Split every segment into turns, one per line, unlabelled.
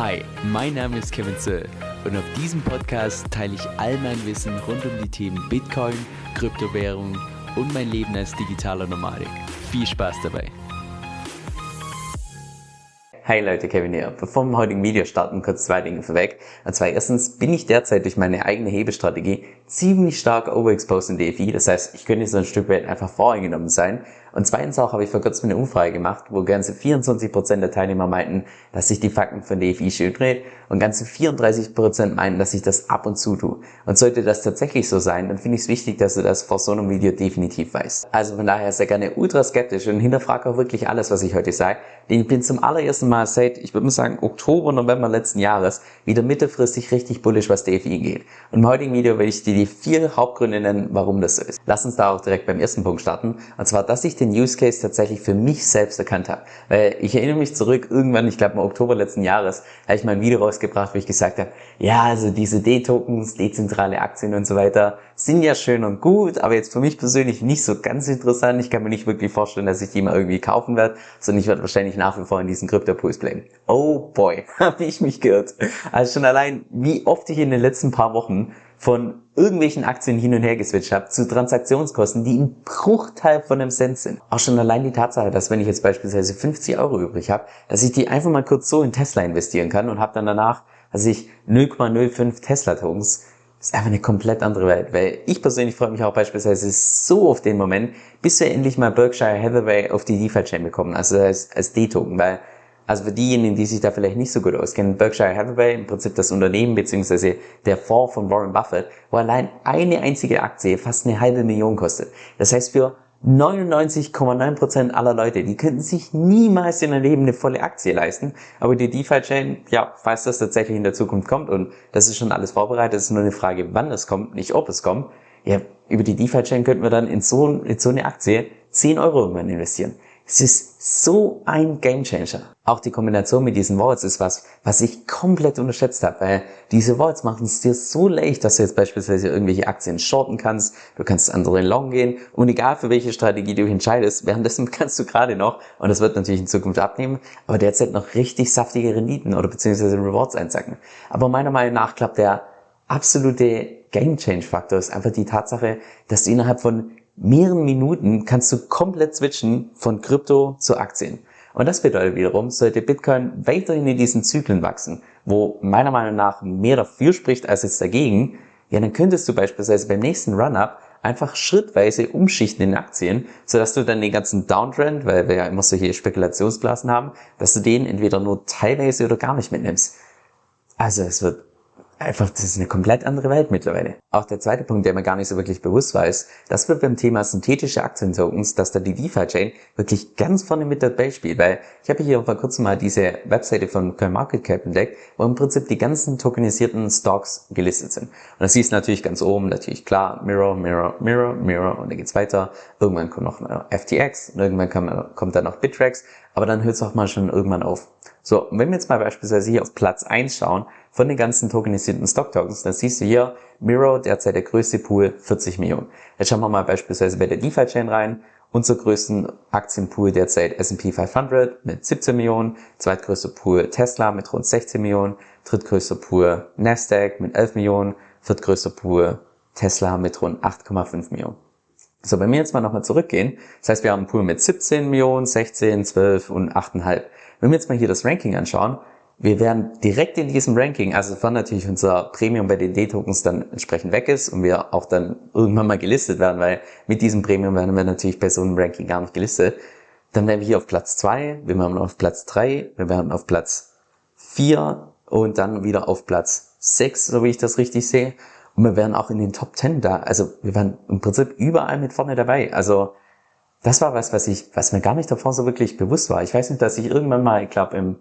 Hi, mein Name ist Kevin Zöll und auf diesem Podcast teile ich all mein Wissen rund um die Themen Bitcoin, Kryptowährung und mein Leben als digitaler Nomadik. Viel Spaß dabei!
Hey Leute, Kevin hier. Bevor wir im heutigen Video starten, kurz zwei Dinge vorweg. Und zwar erstens bin ich derzeit durch meine eigene Hebestrategie ziemlich stark overexposed in DFI. Das heißt, ich könnte so ein Stück weit einfach voreingenommen sein. Und zweitens auch habe ich vor kurzem eine Umfrage gemacht, wo ganze 24% der Teilnehmer meinten, dass sich die Fakten von DFI schön dreht und ganze 34% meinen, dass ich das ab und zu tue. Und sollte das tatsächlich so sein, dann finde ich es wichtig, dass du das vor so einem Video definitiv weißt. Also von daher sehr gerne ultra skeptisch und hinterfrage auch wirklich alles, was ich heute sage. Denn ich bin zum allerersten Mal seit, ich würde mal sagen, Oktober, November letzten Jahres wieder mittelfristig richtig bullish, was DFI geht. Und im heutigen Video werde ich dir die vier Hauptgründe nennen, warum das so ist. Lass uns da auch direkt beim ersten Punkt starten. Und zwar, dass ich den Use Case tatsächlich für mich selbst erkannt habe. Weil ich erinnere mich zurück, irgendwann, ich glaube im Oktober letzten Jahres, habe ich mal ein Video rausgebracht, wo ich gesagt habe, ja, also diese D-Tokens, dezentrale Aktien und so weiter, sind ja schön und gut, aber jetzt für mich persönlich nicht so ganz interessant. Ich kann mir nicht wirklich vorstellen, dass ich die mal irgendwie kaufen werde, sondern ich werde wahrscheinlich nach wie vor in diesen Krypto-Pools bleiben. Oh boy, habe ich mich geirrt. Also schon allein, wie oft ich in den letzten paar Wochen von irgendwelchen Aktien hin und her geswitcht habe zu Transaktionskosten, die ein Bruchteil von einem Cent sind. Auch schon allein die Tatsache, dass wenn ich jetzt beispielsweise 50 Euro übrig habe, dass ich die einfach mal kurz so in Tesla investieren kann und habe dann danach, also ich 0,05 Tesla-Tokens, ist einfach eine komplett andere Welt, weil ich persönlich freue mich auch beispielsweise so auf den Moment, bis wir endlich mal Berkshire Hathaway auf die DeFi-Chain bekommen, also als, als D-Token, weil also für diejenigen, die sich da vielleicht nicht so gut auskennen, Berkshire Hathaway, im Prinzip das Unternehmen beziehungsweise der Fonds von Warren Buffett, wo allein eine einzige Aktie fast eine halbe Million kostet. Das heißt für 99,9% aller Leute, die könnten sich niemals in ihrem Leben eine volle Aktie leisten. Aber die DeFi-Chain, ja, falls das tatsächlich in der Zukunft kommt und das ist schon alles vorbereitet, ist nur eine Frage, wann es kommt, nicht ob es kommt. Ja, über die DeFi-Chain könnten wir dann in so, in so eine Aktie 10 Euro irgendwann investieren. Es ist so ein Gamechanger. Auch die Kombination mit diesen Wallets ist was, was ich komplett unterschätzt habe, weil diese Wallets machen es dir so leicht, dass du jetzt beispielsweise irgendwelche Aktien shorten kannst, du kannst andere long gehen und egal für welche Strategie du entscheidest, währenddessen kannst du gerade noch, und das wird natürlich in Zukunft abnehmen, aber derzeit noch richtig saftige Renditen oder beziehungsweise Rewards einsacken. Aber meiner Meinung nach klappt der absolute Game Change Faktor ist einfach die Tatsache, dass du innerhalb von mehreren Minuten kannst du komplett switchen von Krypto zu Aktien. Und das bedeutet wiederum, sollte Bitcoin weiterhin in diesen Zyklen wachsen, wo meiner Meinung nach mehr dafür spricht als jetzt dagegen, ja, dann könntest du beispielsweise beim nächsten Run-Up einfach schrittweise umschichten in Aktien, sodass du dann den ganzen Downtrend, weil wir ja immer solche Spekulationsblasen haben, dass du den entweder nur teilweise oder gar nicht mitnimmst. Also es wird einfach, das ist eine komplett andere Welt mittlerweile. Auch der zweite Punkt, der mir gar nicht so wirklich bewusst war, ist, dass wir beim Thema synthetische Aktientokens, dass da die DeFi-Chain wirklich ganz vorne mit dabei spielt, weil ich habe hier vor kurzem mal diese Webseite von CoinMarketCap entdeckt, wo im Prinzip die ganzen tokenisierten Stocks gelistet sind. Und das siehst natürlich ganz oben, natürlich klar, Mirror, Mirror, Mirror, Mirror und dann geht's weiter. Irgendwann kommt noch FTX und irgendwann kommt dann noch Bittrex, aber dann hört es auch mal schon irgendwann auf. So, wenn wir jetzt mal beispielsweise hier auf Platz 1 schauen, von den ganzen tokenisierten Stock-Tokens, dann siehst du hier, Miro, derzeit der größte Pool, 40 Millionen. Jetzt schauen wir mal beispielsweise bei der DeFi-Chain rein. Unser größten Aktienpool derzeit S&P 500 mit 17 Millionen, zweitgrößter Pool Tesla mit rund 16 Millionen, drittgrößter Pool Nasdaq mit 11 Millionen, viertgrößter Pool Tesla mit rund 8,5 Millionen. So, wenn wir jetzt mal nochmal zurückgehen, das heißt, wir haben einen Pool mit 17 Millionen, 16, 12 und 8,5. Wenn wir jetzt mal hier das Ranking anschauen, wir werden direkt in diesem Ranking, also wenn natürlich unser Premium bei den D-Tokens dann entsprechend weg ist und wir auch dann irgendwann mal gelistet werden, weil mit diesem Premium werden wir natürlich bei so einem Ranking gar nicht gelistet, dann werden wir hier auf Platz 2, wir werden auf Platz 3, wir werden auf Platz 4 und dann wieder auf Platz 6, so wie ich das richtig sehe. Und wir werden auch in den Top 10 da, also wir waren im Prinzip überall mit vorne dabei. Also das war was, was ich, was mir gar nicht davor so wirklich bewusst war. Ich weiß nicht, dass ich irgendwann mal, ich glaube im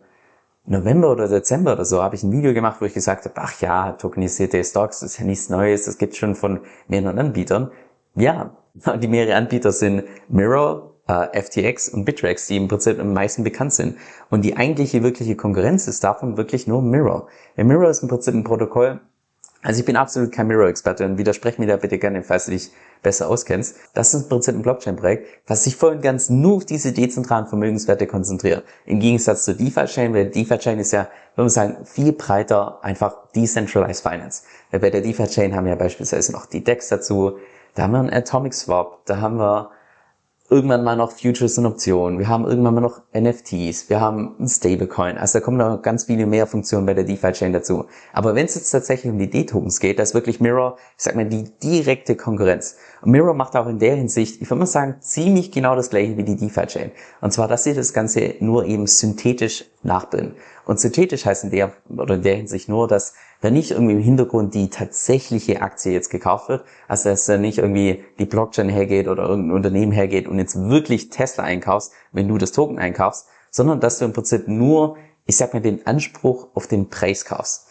November oder Dezember oder so habe ich ein Video gemacht, wo ich gesagt habe, ach ja, tokenisierte Stocks, das ist ja nichts Neues, das gibt schon von mehreren Anbietern. Ja, die mehrere Anbieter sind Mirror, äh, FTX und Bittrex, die im Prinzip am meisten bekannt sind. Und die eigentliche wirkliche Konkurrenz ist davon wirklich nur Mirror. Mirror ist im Prinzip ein Protokoll, Also ich bin absolut kein Mirror-Experte und widersprech mir da bitte gerne, falls du dich besser auskennst. Das ist im Prinzip ein Blockchain-Projekt, was sich voll und ganz nur auf diese dezentralen Vermögenswerte konzentriert. Im Gegensatz zur DeFi-Chain, weil DeFi-Chain ist ja, würde man sagen, viel breiter einfach Decentralized Finance. Weil bei der DeFi-Chain haben wir ja beispielsweise noch die DEX dazu, da haben wir einen Atomic Swap, da haben wir irgendwann mal noch Futures und Optionen, wir haben irgendwann mal noch NFTs, wir haben ein Stablecoin. Also da kommen noch ganz viele mehr Funktionen bei der DeFi-Chain dazu. Aber wenn es jetzt tatsächlich um die D-Tokens geht, da ist wirklich Mirror, ich sag mal, die direkte Konkurrenz. Und Mirror macht auch in der Hinsicht, ich würde mal sagen, ziemlich genau das gleiche wie die DeFi-Chain. Und zwar, dass sie das Ganze nur eben synthetisch nachbilden. Und synthetisch heißt in der, oder in der Hinsicht nur, dass da nicht irgendwie im Hintergrund die tatsächliche Aktie jetzt gekauft wird, also dass da nicht irgendwie die Blockchain hergeht oder irgendein Unternehmen hergeht und jetzt wirklich Tesla einkaufst, wenn du das Token einkaufst, sondern dass du im Prinzip nur, ich sag mal, den Anspruch auf den Preis kaufst.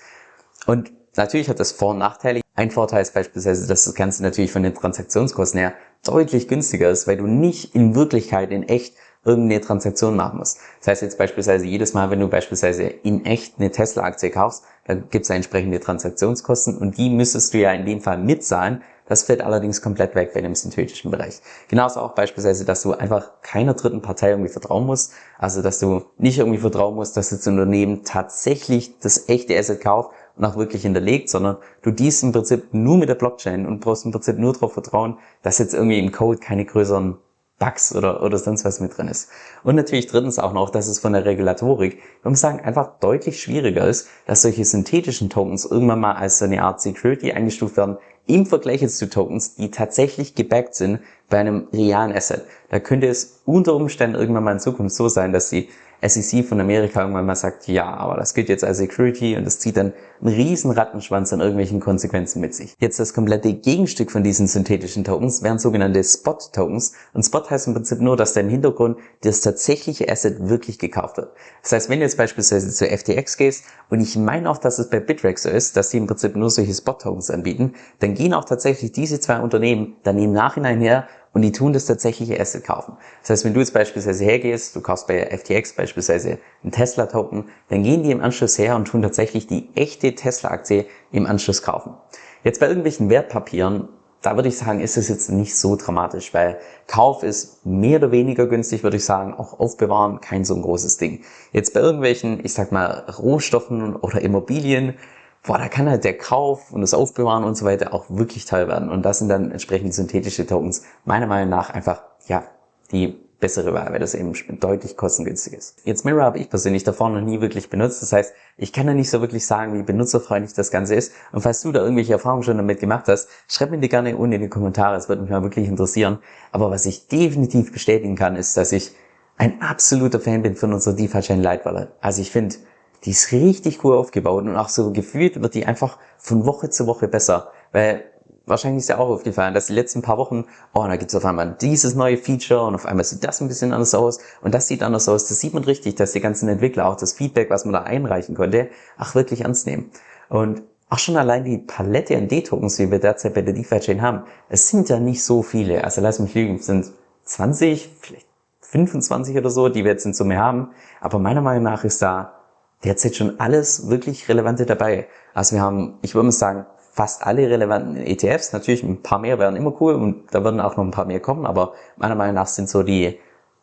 Und natürlich hat das Vor- und Nachteile. Ein Vorteil ist beispielsweise, dass das Ganze natürlich von den Transaktionskosten her deutlich günstiger ist, weil du nicht in Wirklichkeit in echt irgendeine Transaktion machen musst. Das heißt jetzt beispielsweise jedes Mal, wenn du beispielsweise in echt eine Tesla-Aktie kaufst, dann gibt es entsprechende Transaktionskosten und die müsstest du ja in dem Fall mitzahlen. Das fällt allerdings komplett weg bei dem synthetischen Bereich. Genauso auch beispielsweise, dass du einfach keiner dritten Partei irgendwie vertrauen musst. Also, dass du nicht irgendwie vertrauen musst, dass das Unternehmen tatsächlich das echte Asset kauft und auch wirklich hinterlegt, sondern du dies im Prinzip nur mit der Blockchain und brauchst im Prinzip nur darauf vertrauen, dass jetzt irgendwie im Code keine größeren Bugs oder, oder sonst was mit drin ist. Und natürlich drittens auch noch, dass es von der Regulatorik, man muss sagen, einfach deutlich schwieriger ist, dass solche synthetischen Tokens irgendwann mal als so eine Art Security eingestuft werden, im Vergleich jetzt zu Tokens, die tatsächlich gebackt sind bei einem realen Asset. Da könnte es unter Umständen irgendwann mal in Zukunft so sein, dass die SEC von Amerika irgendwann mal sagt, ja, aber das gilt jetzt als Security und das zieht dann einen riesen Rattenschwanz an irgendwelchen Konsequenzen mit sich. Jetzt das komplette Gegenstück von diesen synthetischen Tokens wären sogenannte Spot-Tokens. Und Spot heißt im Prinzip nur, dass da im Hintergrund das tatsächliche Asset wirklich gekauft wird. Das heißt, wenn du jetzt beispielsweise zu FTX gehst, und ich meine auch, dass es bei Bittrex so ist, dass die im Prinzip nur solche Spot-Tokens anbieten, dann gehen auch tatsächlich diese zwei Unternehmen dann im Nachhinein her und die tun das tatsächliche Asset kaufen. Das heißt, wenn du jetzt beispielsweise hergehst, du kaufst bei FTX beispielsweise einen Tesla-Token, dann gehen die im Anschluss her und tun tatsächlich die echte Tesla-Aktie im Anschluss kaufen. Jetzt bei irgendwelchen Wertpapieren, da würde ich sagen, ist es jetzt nicht so dramatisch, weil Kauf ist mehr oder weniger günstig, würde ich sagen, auch aufbewahren kein so ein großes Ding. Jetzt bei irgendwelchen, ich sag mal, Rohstoffen oder Immobilien, boah, da kann halt der Kauf und das Aufbewahren und so weiter auch wirklich teuer werden. Und das sind dann entsprechend synthetische Tokens meiner Meinung nach einfach, ja, die bessere Wahl, weil das eben deutlich kostengünstig ist. Jetzt Mirror habe ich persönlich davor noch nie wirklich benutzt. Das heißt, ich kann da nicht so wirklich sagen, wie benutzerfreundlich das Ganze ist. Und falls du da irgendwelche Erfahrungen schon damit gemacht hast, schreib mir die gerne unten in die Kommentare. Es würde mich mal wirklich interessieren. Aber was ich definitiv bestätigen kann, ist, dass ich ein absoluter Fan bin von unserer DeFi-Chain Light Wallet. Also ich finde, die ist richtig cool aufgebaut und auch so gefühlt wird die einfach von Woche zu Woche besser. Weil wahrscheinlich ist ja auch aufgefallen, dass die letzten paar Wochen, oh, da gibt's auf einmal dieses neue Feature und auf einmal sieht das ein bisschen anders aus und das sieht anders aus. Das sieht man richtig, dass die ganzen Entwickler auch das Feedback, was man da einreichen konnte, auch wirklich ernst nehmen. Und auch schon allein die Palette an D-Tokens, die wir derzeit bei der DeFi-Chain haben, es sind ja nicht so viele. Also lass mich lügen, es sind 20, vielleicht 25 oder so, die wir jetzt in Summe haben. Aber meiner Meinung nach ist da derzeit schon alles wirklich Relevante dabei. Also wir haben, ich würde mal sagen, fast alle relevanten ETFs. Natürlich ein paar mehr wären immer cool und da würden auch noch ein paar mehr kommen, aber meiner Meinung nach sind so die,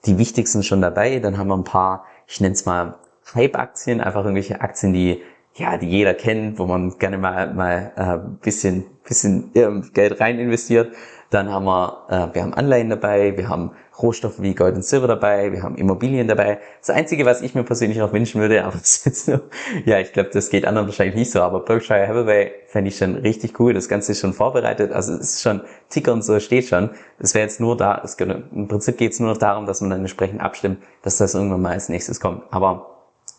die wichtigsten schon dabei. Dann haben wir ein paar, ich nenne es mal Hype-Aktien, einfach irgendwelche Aktien, die ja, die jeder kennt, wo man gerne mal mal äh, bisschen bisschen Geld rein investiert. Dann haben wir, äh, wir haben Anleihen dabei, wir haben Rohstoffe wie Gold und Silber dabei, wir haben Immobilien dabei. Das Einzige, was ich mir persönlich auch wünschen würde, aber das ist jetzt nur, ja, ich glaube, das geht anderen wahrscheinlich nicht so, aber Berkshire Hathaway fände ich schon richtig cool. Das Ganze ist schon vorbereitet, also es ist schon, Ticker und so steht schon. Das wäre jetzt nur da, es, im Prinzip geht es nur noch darum, dass man dann entsprechend abstimmt, dass das irgendwann mal als nächstes kommt. Aber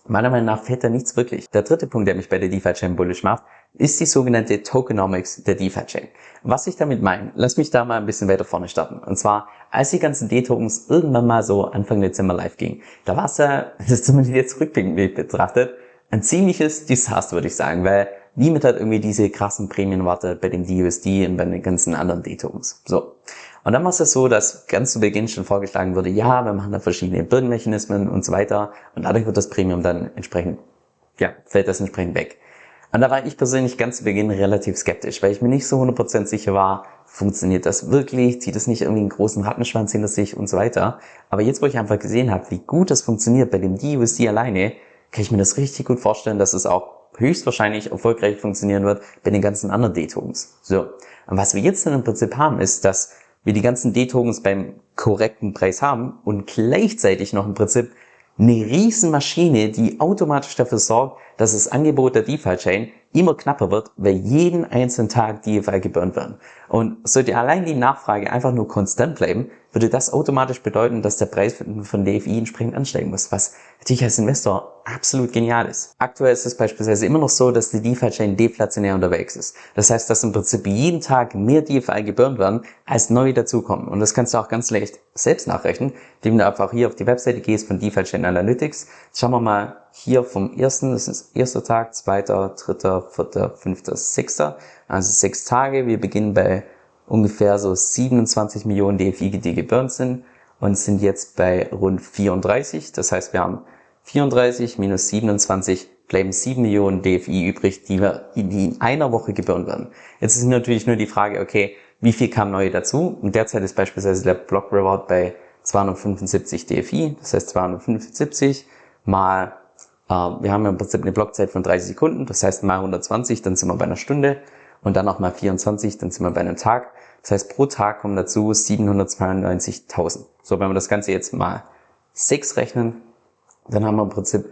Meiner Meinung nach fehlt da nichts wirklich. Der dritte Punkt, der mich bei der DeFi-Chain bullish macht, ist die sogenannte Tokenomics der DeFi-Chain. Was ich damit meine, lass mich da mal ein bisschen weiter vorne starten. Und zwar, als die ganzen D-Tokens irgendwann mal so Anfang Dezember live gingen, da war es ja, das ist zumindest jetzt rückblickend betrachtet, ein ziemliches Desaster, würde ich sagen, weil niemand hat irgendwie diese krassen Prämien erwartet bei dem DUSD und bei den ganzen anderen D-Tokens. So. Und dann war es so, dass ganz zu Beginn schon vorgeschlagen wurde, ja, wir machen da verschiedene Bürgenmechanismen und so weiter und dadurch wird das Premium dann entsprechend, ja, fällt das entsprechend weg. Und da war ich persönlich ganz zu Beginn relativ skeptisch, weil ich mir nicht so 100% sicher war, funktioniert das wirklich, zieht es nicht irgendwie einen großen Rattenschwanz hinter sich und so weiter. Aber jetzt, wo ich einfach gesehen habe, wie gut das funktioniert bei dem DUSD alleine, kann ich mir das richtig gut vorstellen, dass es auch höchstwahrscheinlich erfolgreich funktionieren wird bei den ganzen anderen D-Tokens. So. Und was wir jetzt dann im Prinzip haben, ist, dass wir die ganzen D-Tokens beim korrekten Preis haben und gleichzeitig noch im Prinzip eine riesen Maschine, die automatisch dafür sorgt, dass das Angebot der DeFi-Chain immer knapper wird, weil jeden einzelnen Tag DeFi geburnt werden. Und sollte allein die Nachfrage einfach nur konstant bleiben, würde das automatisch bedeuten, dass der Preis von DFI entsprechend ansteigen muss, was natürlich als Investor absolut genial ist. Aktuell ist es beispielsweise immer noch so, dass die DeFi-Chain deflationär unterwegs ist. Das heißt, dass im Prinzip jeden Tag mehr DeFi geburnt werden, als neu dazukommen. Und das kannst du auch ganz leicht selbst nachrechnen, indem du einfach hier auf die Webseite gehst von DeFi-Chain Analytics. schauen wir mal hier vom ersten, das ist erster Tag, zweiter, dritter, vierter, fünfter, sechster, also sechs Tage. Wir beginnen bei ungefähr so 27 Millionen DFI, die geburnt sind und sind jetzt bei rund 34. Das heißt, wir haben 34 minus 27 bleiben 7 Millionen DFI übrig, die, wir, die in einer Woche geburnt werden. Jetzt ist natürlich nur die Frage, okay, wie viel kam neu dazu? Und derzeit ist beispielsweise der Block Reward bei 275 DFI, das heißt 275 mal, äh, wir haben im Prinzip eine Blockzeit von 30 Sekunden, das heißt mal 120, dann sind wir bei einer Stunde und dann noch mal 24, dann sind wir bei einem Tag. Das heißt, pro Tag kommen dazu 792.000. So, wenn wir das Ganze jetzt mal 6 rechnen, dann haben wir im Prinzip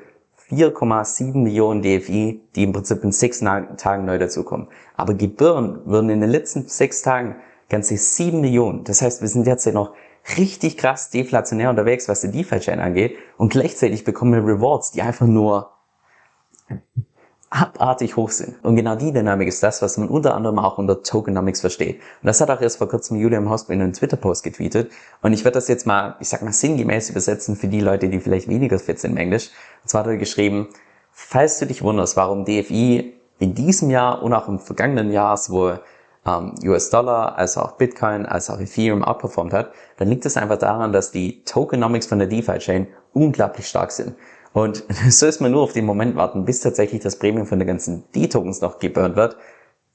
4,7 Millionen DFI, die im Prinzip in sechs Tagen neu dazukommen. Aber Gebühren würden in den letzten sechs Tagen ganze 7 Millionen. Das heißt, wir sind derzeit noch richtig krass deflationär unterwegs, was die DeFi-Chain angeht. Und gleichzeitig bekommen wir Rewards, die einfach nur abartig hoch sind. Und genau die Dynamik ist das, was man unter anderem auch unter Tokenomics versteht. Und das hat auch erst vor kurzem Julian Hausmann in einem Twitter-Post getweetet. Und ich werde das jetzt mal, ich sag mal, sinngemäß übersetzen für die Leute, die vielleicht weniger fit sind im Englisch. Und zwar hat er geschrieben, falls du dich wunderst, warum DFI in diesem Jahr und auch im vergangenen Jahr sowohl ähm, US-Dollar als auch Bitcoin als auch Ethereum outperformt hat, dann liegt es einfach daran, dass die Tokenomics von der DeFi-Chain unglaublich stark sind. Und so ist man nur auf den Moment warten, bis tatsächlich das Premium von den ganzen D-Tokens noch geburnt wird.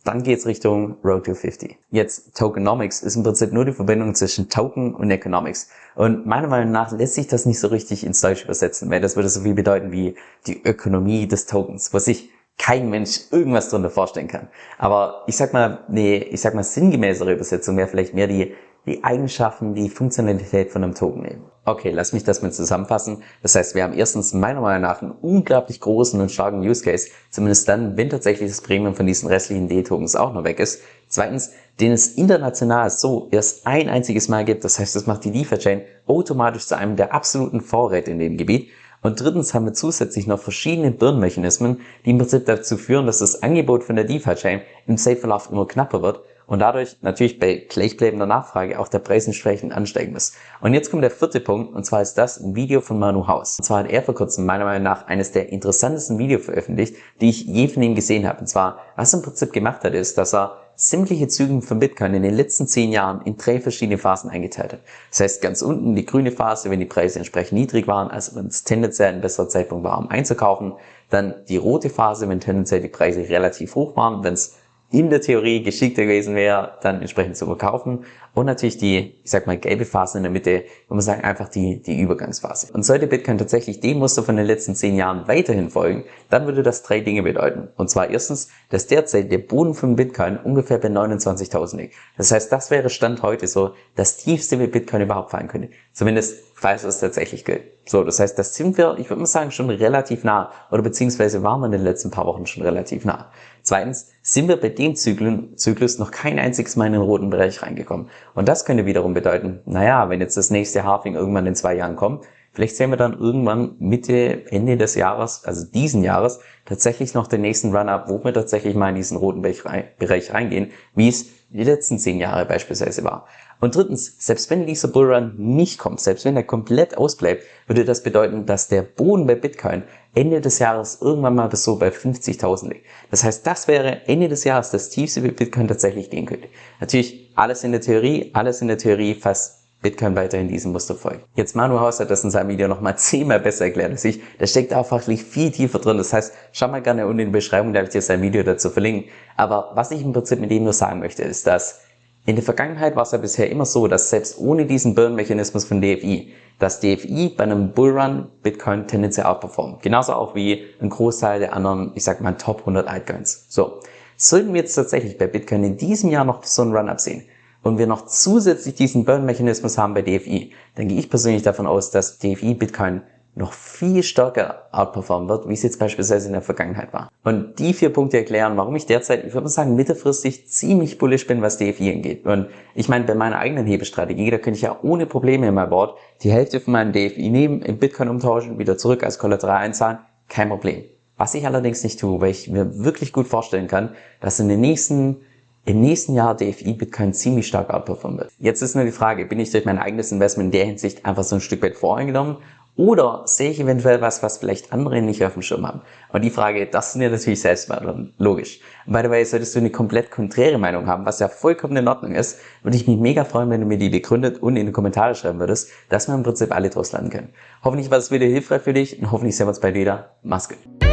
Dann geht's Richtung Road to 50. Jetzt Tokenomics ist im Prinzip nur die Verbindung zwischen Token und Economics. Und meiner Meinung nach lässt sich das nicht so richtig ins Deutsch übersetzen, weil das würde so viel bedeuten wie die Ökonomie des Tokens, was sich kein Mensch irgendwas drunter vorstellen kann. Aber ich sag mal, nee, ich sag mal sinngemäßere Übersetzung wäre vielleicht mehr die die Eigenschaften, die Funktionalität von einem Token nehmen. Okay, lass mich das mal zusammenfassen. Das heißt, wir haben erstens meiner Meinung nach einen unglaublich großen und starken Use Case, zumindest dann, wenn tatsächlich das Premium von diesen restlichen D-Tokens auch noch weg ist. Zweitens, den es international so erst ein einziges Mal gibt. Das heißt, das macht die Lieferchain automatisch zu einem der absoluten Vorräte in dem Gebiet. Und drittens haben wir zusätzlich noch verschiedene Birnmechanismen, die im Prinzip dazu führen, dass das Angebot von der DeFi-Chain im Safe-Verlauf immer knapper wird und dadurch natürlich bei gleichbleibender Nachfrage auch der Preis entsprechend ansteigen muss. Und jetzt kommt der vierte Punkt und zwar ist das ein Video von Manu Haus. Und zwar hat er vor kurzem meiner Meinung nach eines der interessantesten Videos veröffentlicht, die ich je von ihm gesehen habe. Und zwar, was er im Prinzip gemacht hat, ist, dass er sämtliche Züge von Bitcoin in den letzten zehn Jahren in drei verschiedene Phasen eingeteilt hat. Das heißt, ganz unten die grüne Phase, wenn die Preise entsprechend niedrig waren, also wenn es tendenziell ein besserer Zeitpunkt war, um einzukaufen. Dann die rote Phase, wenn tendenziell die Preise relativ hoch waren, wenn es in der Theorie geschickter gewesen wäre, dann entsprechend zu verkaufen. Und natürlich die, ich sag mal, gelbe Phase in der Mitte, wo man sagen, einfach die, die Übergangsphase. Und sollte Bitcoin tatsächlich dem Muster von den letzten zehn Jahren weiterhin folgen, dann würde das drei Dinge bedeuten. Und zwar erstens, dass derzeit der Boden von Bitcoin ungefähr bei 29.000 liegt. Das heißt, das wäre Stand heute so das tiefste, wie Bitcoin überhaupt fallen könnte. Zumindest, falls es tatsächlich gilt. So, das heißt, das sind wir, ich würde mal sagen, schon relativ nah. Oder beziehungsweise waren wir in den letzten paar Wochen schon relativ nah. Zweitens sind wir bei dem Zyklus noch kein einziges Mal in den roten Bereich reingekommen. Und das könnte wiederum bedeuten, naja, wenn jetzt das nächste Halving irgendwann in zwei Jahren kommt, vielleicht sehen wir dann irgendwann Mitte, Ende des Jahres, also diesen Jahres, tatsächlich noch den nächsten Run-Up, wo wir tatsächlich mal in diesen roten Bereich reingehen, wie es die letzten zehn Jahre beispielsweise war. Und drittens, selbst wenn dieser Bullrun nicht kommt, selbst wenn er komplett ausbleibt, würde das bedeuten, dass der Boden bei Bitcoin Ende des Jahres irgendwann mal bis so bei 50.000 liegt. Das heißt, das wäre Ende des Jahres das tiefste, wie Bitcoin tatsächlich gehen könnte. Natürlich alles in der Theorie, alles in der Theorie, fast Bitcoin weiterhin diesem Muster folgt. Jetzt Manu Haus hat das in seinem Video nochmal zehnmal besser erklärt als ich. Da steckt auch fachlich viel tiefer drin. Das heißt, schau mal gerne unten in die Beschreibung, da habe ich dir sein Video dazu verlinken. Aber was ich im Prinzip mit ihm nur sagen möchte, ist, dass in der Vergangenheit war es ja bisher immer so, dass selbst ohne diesen Burn-Mechanismus von DFI, dass DFI bei einem Bullrun Bitcoin tendenziell outperformt. Genauso auch wie ein Großteil der anderen, ich sag mal, Top 100 Altcoins. So. Sollten wir jetzt tatsächlich bei Bitcoin in diesem Jahr noch so einen Run-Up sehen und wir noch zusätzlich diesen Burn-Mechanismus haben bei DFI, dann gehe ich persönlich davon aus, dass DFI Bitcoin noch viel stärker outperformen wird, wie es jetzt beispielsweise in der Vergangenheit war. Und die vier Punkte erklären, warum ich derzeit, ich würde mal sagen, mittelfristig ziemlich bullish bin, was DFI angeht. Und ich meine, bei meiner eigenen Hebestrategie, da könnte ich ja ohne Probleme in mein Board die Hälfte von meinem DFI nehmen, in Bitcoin umtauschen, wieder zurück als Kollateral einzahlen, kein Problem. Was ich allerdings nicht tue, weil ich mir wirklich gut vorstellen kann, dass in den nächsten im nächsten Jahr DFI Bitcoin ziemlich stark outperformen wird. Jetzt ist nur die Frage, bin ich durch mein eigenes Investment in der Hinsicht einfach so ein Stück weit voreingenommen oder sehe ich eventuell was, was vielleicht andere nicht auf dem Schirm haben? Und die Frage, das sind ja natürlich selbst beantworten. Logisch. By the way, solltest du eine komplett konträre Meinung haben, was ja vollkommen in Ordnung ist, würde ich mich mega freuen, wenn du mir die begründet und in die Kommentare schreiben würdest, dass wir im Prinzip alle draus landen können. Hoffentlich war das Video hilfreich für dich und hoffentlich sehen wir uns bald wieder. Mach's gut.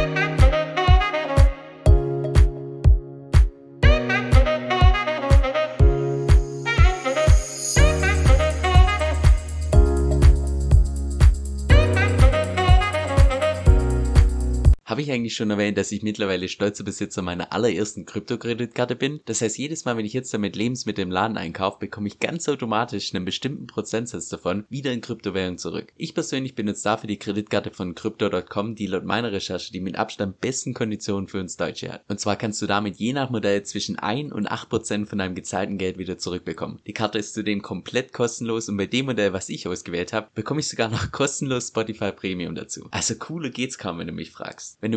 Ich eigentlich schon erwähnt, dass ich mittlerweile stolzer Besitzer meiner allerersten Kryptokreditkarte bin? Das heißt, jedes Mal, wenn ich jetzt damit Lebensmittel im Laden einkaufe, bekomme ich ganz automatisch einen bestimmten Prozentsatz davon wieder in Kryptowährung zurück. Ich persönlich benutze dafür die Kreditkarte von Crypto.com, die laut meiner Recherche die mit Abstand besten Konditionen für uns Deutsche hat. Und zwar kannst du damit je nach Modell zwischen 1 und 8% von deinem gezahlten Geld wieder zurückbekommen. Die Karte ist zudem komplett kostenlos und bei dem Modell, was ich ausgewählt habe, bekomme ich sogar noch kostenlos Spotify Premium dazu. Also cooler geht's kaum, wenn du mich fragst. Wenn du